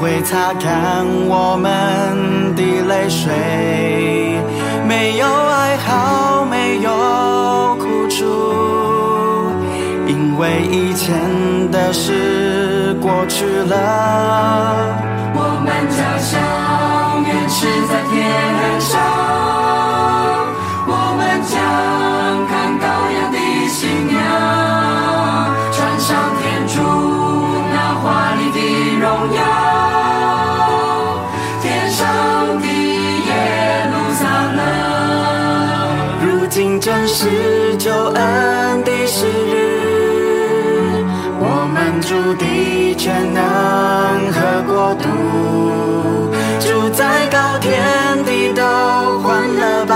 会擦干我们的泪水，没有哀嚎，没有苦楚，因为以前的事过去了。我们家乡原是在天上，我们将是救恩的时日，我们主的全能和国度，住在高天地都欢乐吧，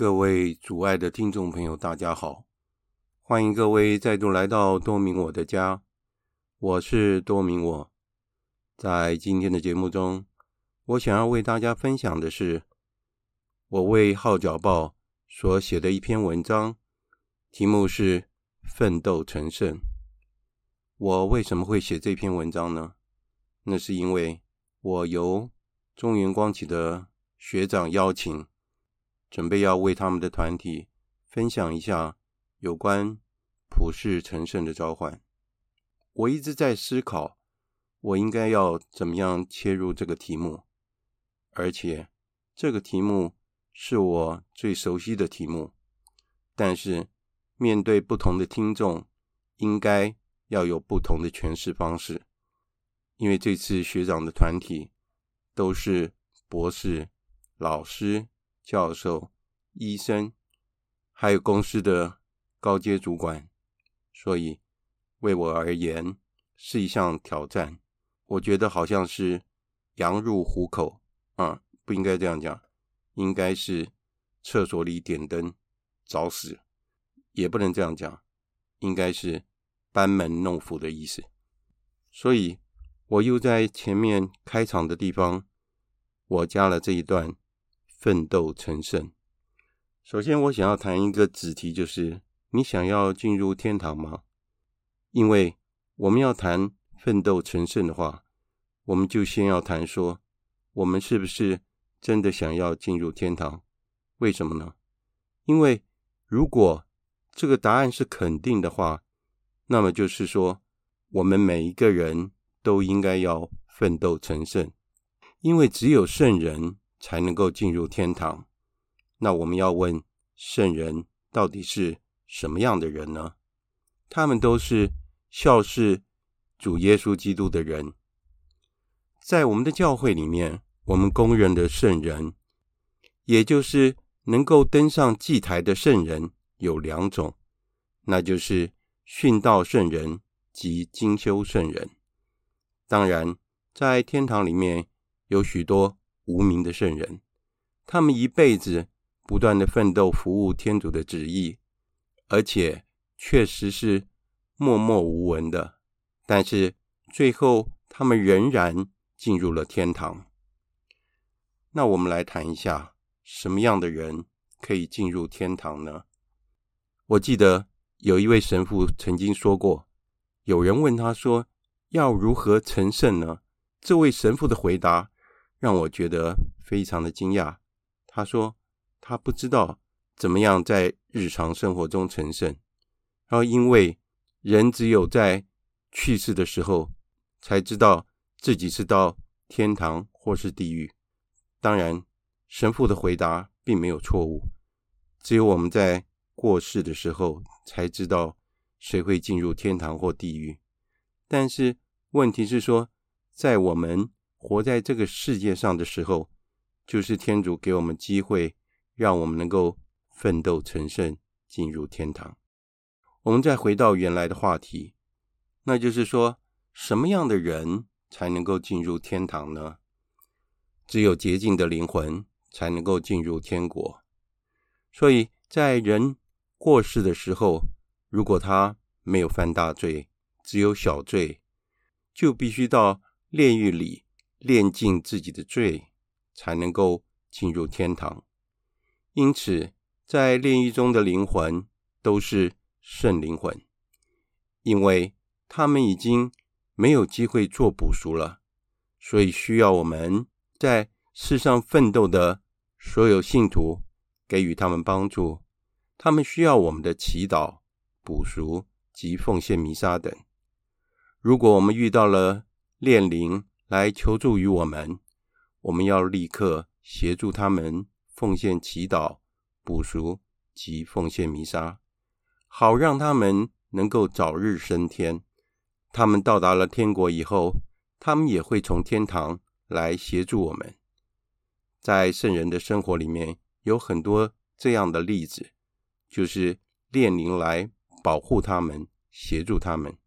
各位主爱的听众朋友，大家好！欢迎各位再度来到多明我的家，我是多明我。在今天的节目中，我想要为大家分享的是我为号角报所写的一篇文章，题目是《奋斗成圣》。我为什么会写这篇文章呢？那是因为我由中原光启的学长邀请。准备要为他们的团体分享一下有关普世成圣的召唤。我一直在思考，我应该要怎么样切入这个题目，而且这个题目是我最熟悉的题目。但是面对不同的听众，应该要有不同的诠释方式，因为这次学长的团体都是博士、老师。教授、医生，还有公司的高阶主管，所以为我而言是一项挑战。我觉得好像是羊入虎口啊，不应该这样讲，应该是厕所里点灯找死，也不能这样讲，应该是班门弄斧的意思。所以我又在前面开场的地方，我加了这一段。奋斗成圣。首先，我想要谈一个子题，就是你想要进入天堂吗？因为我们要谈奋斗成圣的话，我们就先要谈说，我们是不是真的想要进入天堂？为什么呢？因为如果这个答案是肯定的话，那么就是说，我们每一个人都应该要奋斗成圣，因为只有圣人才能够进入天堂。那我们要问，圣人到底是什么样的人呢？他们都是效事主耶稣基督的人。在我们的教会里面，我们公认的圣人，也就是能够登上祭台的圣人，有两种，那就是殉道圣人。及精修圣人，当然，在天堂里面有许多无名的圣人，他们一辈子不断的奋斗服务天主的旨意，而且确实是默默无闻的，但是最后他们仍然进入了天堂。那我们来谈一下，什么样的人可以进入天堂呢？我记得有一位神父曾经说过。有人问他说：“要如何成圣呢？”这位神父的回答让我觉得非常的惊讶。他说：“他不知道怎么样在日常生活中成圣，然后因为人只有在去世的时候才知道自己是到天堂或是地狱。当然，神父的回答并没有错误，只有我们在过世的时候才知道。”谁会进入天堂或地狱？但是问题是说，在我们活在这个世界上的时候，就是天主给我们机会，让我们能够奋斗成圣，进入天堂。我们再回到原来的话题，那就是说，什么样的人才能够进入天堂呢？只有洁净的灵魂才能够进入天国。所以在人过世的时候，如果他没有犯大罪，只有小罪，就必须到炼狱里炼尽自己的罪，才能够进入天堂。因此，在炼狱中的灵魂都是圣灵魂，因为他们已经没有机会做补赎了，所以需要我们在世上奋斗的所有信徒给予他们帮助。他们需要我们的祈祷。补赎及奉献弥撒等。如果我们遇到了炼灵来求助于我们，我们要立刻协助他们奉献祈祷、补赎及奉献弥撒，好让他们能够早日升天。他们到达了天国以后，他们也会从天堂来协助我们。在圣人的生活里面有很多这样的例子，就是炼灵来。保护他们，协助他们，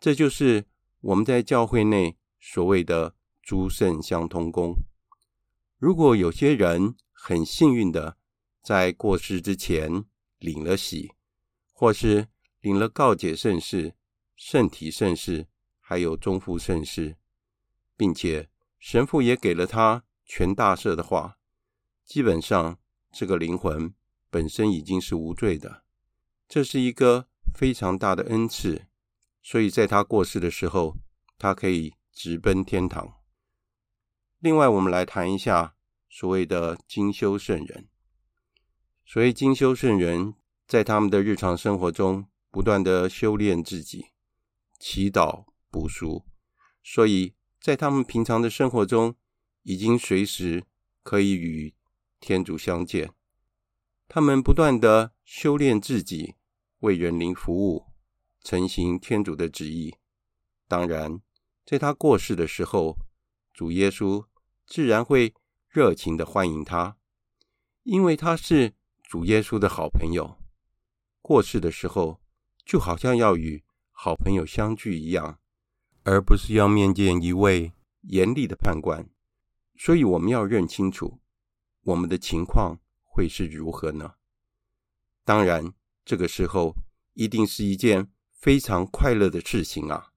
这就是我们在教会内所谓的诸圣相通功。如果有些人很幸运的在过世之前领了洗，或是领了告解圣事、圣体圣事，还有中复圣事，并且神父也给了他全大赦的话，基本上这个灵魂本身已经是无罪的。这是一个非常大的恩赐，所以在他过世的时候，他可以直奔天堂。另外，我们来谈一下所谓的精修圣人。所谓精修圣人，在他们的日常生活中不断的修炼自己，祈祷、补赎，所以在他们平常的生活中，已经随时可以与天主相见。他们不断的修炼自己。为人灵服务，诚行天主的旨意。当然，在他过世的时候，主耶稣自然会热情的欢迎他，因为他是主耶稣的好朋友。过世的时候，就好像要与好朋友相聚一样，而不是要面见一位严厉的判官。所以，我们要认清楚我们的情况会是如何呢？当然。这个时候一定是一件非常快乐的事情啊，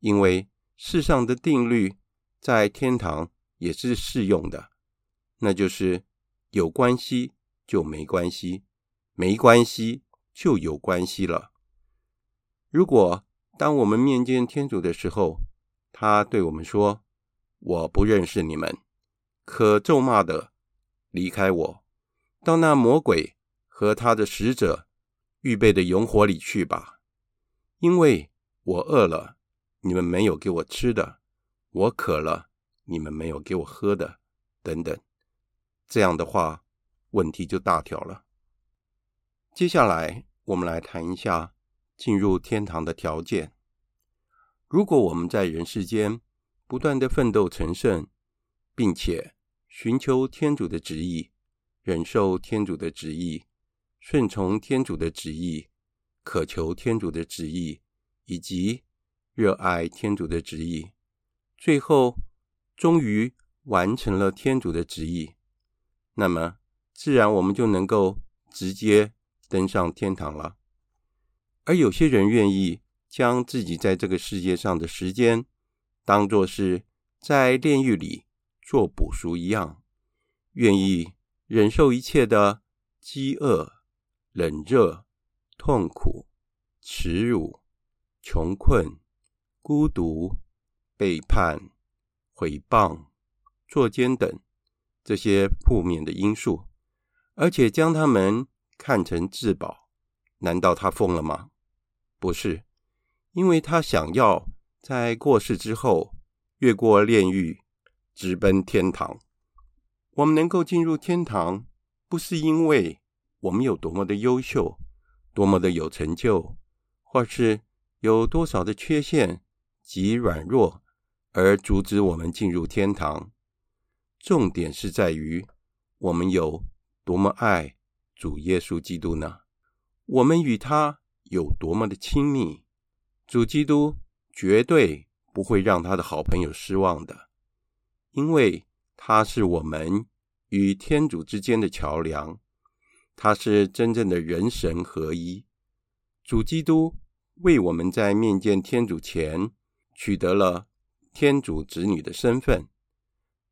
因为世上的定律在天堂也是适用的，那就是有关系就没关系，没关系就有关系了。如果当我们面见天主的时候，他对我们说：“我不认识你们，可咒骂的离开我，到那魔鬼和他的使者。”预备的永火里去吧，因为我饿了，你们没有给我吃的；我渴了，你们没有给我喝的，等等。这样的话，问题就大条了。接下来，我们来谈一下进入天堂的条件。如果我们在人世间不断的奋斗成圣，并且寻求天主的旨意，忍受天主的旨意，顺从天主的旨意，渴求天主的旨意，以及热爱天主的旨意，最后终于完成了天主的旨意，那么自然我们就能够直接登上天堂了。而有些人愿意将自己在这个世界上的时间当作是在炼狱里做补赎一样，愿意忍受一切的饥饿、冷热、痛苦、耻辱、穷困、孤独、背叛、毁谤、作奸等这些负面的因素，而且将他们看成至宝，难道他疯了吗？不是，因为他想要在过世之后越过炼狱，直奔天堂。我们能够进入天堂，不是因为我们有多么的优秀，多么的有成就，或是有多少的缺陷及软弱而阻止我们进入天堂。重点是在于我们有多么爱主耶稣基督呢？我们与他有多么的亲密？主基督绝对不会让他的好朋友失望的，因为他是我们与天主之间的桥梁，他是真正的人神合一。主基督为我们在面见天主前取得了天主子女的身份。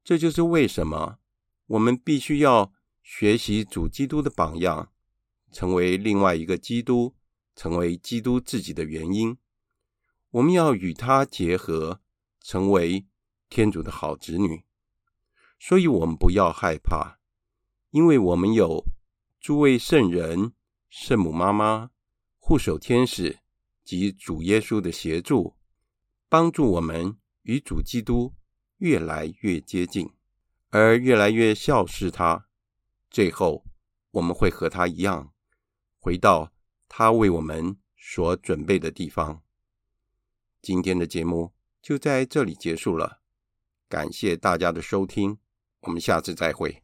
这就是为什么我们必须要学习主基督的榜样，成为另外一个基督，成为基督自己的原因。我们要与他结合，成为天主的好子女。所以，我们不要害怕，因为我们有诸位圣人、圣母妈妈、护守天使及主耶稣的协助，帮助我们与主基督。越来越接近，而越来越肖似他，最后我们会和他一样，回到他为我们所准备的地方。今天的节目就在这里结束了，感谢大家的收听，我们下次再会。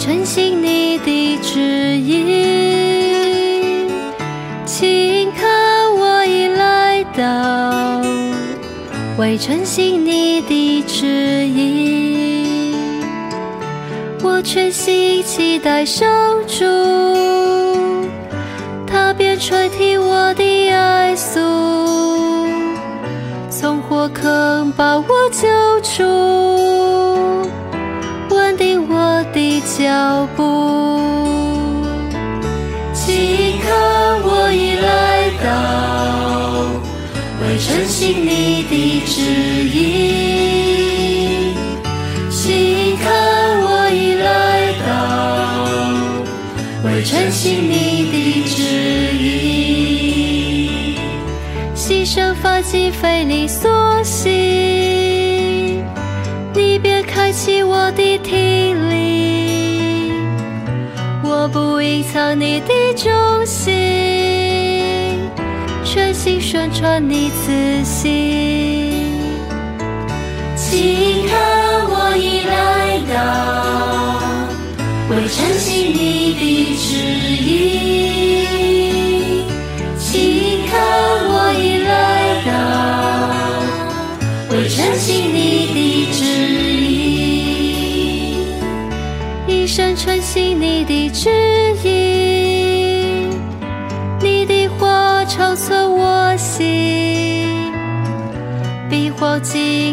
为承行你的旨意，请看我已来到。为承行你的旨意，我全心期待守住，他便垂听我的哀诉，从火坑把我救出。脚步，请看我已来到，为承行你的旨意。请看我已来到，为承行你的旨意。牺牲凡今非你所喜，你便开启我的天不隐藏你的忠心，全心宣传你自信。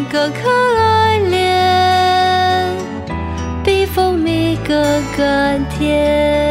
更可爱，脸比蜂蜜更甘甜。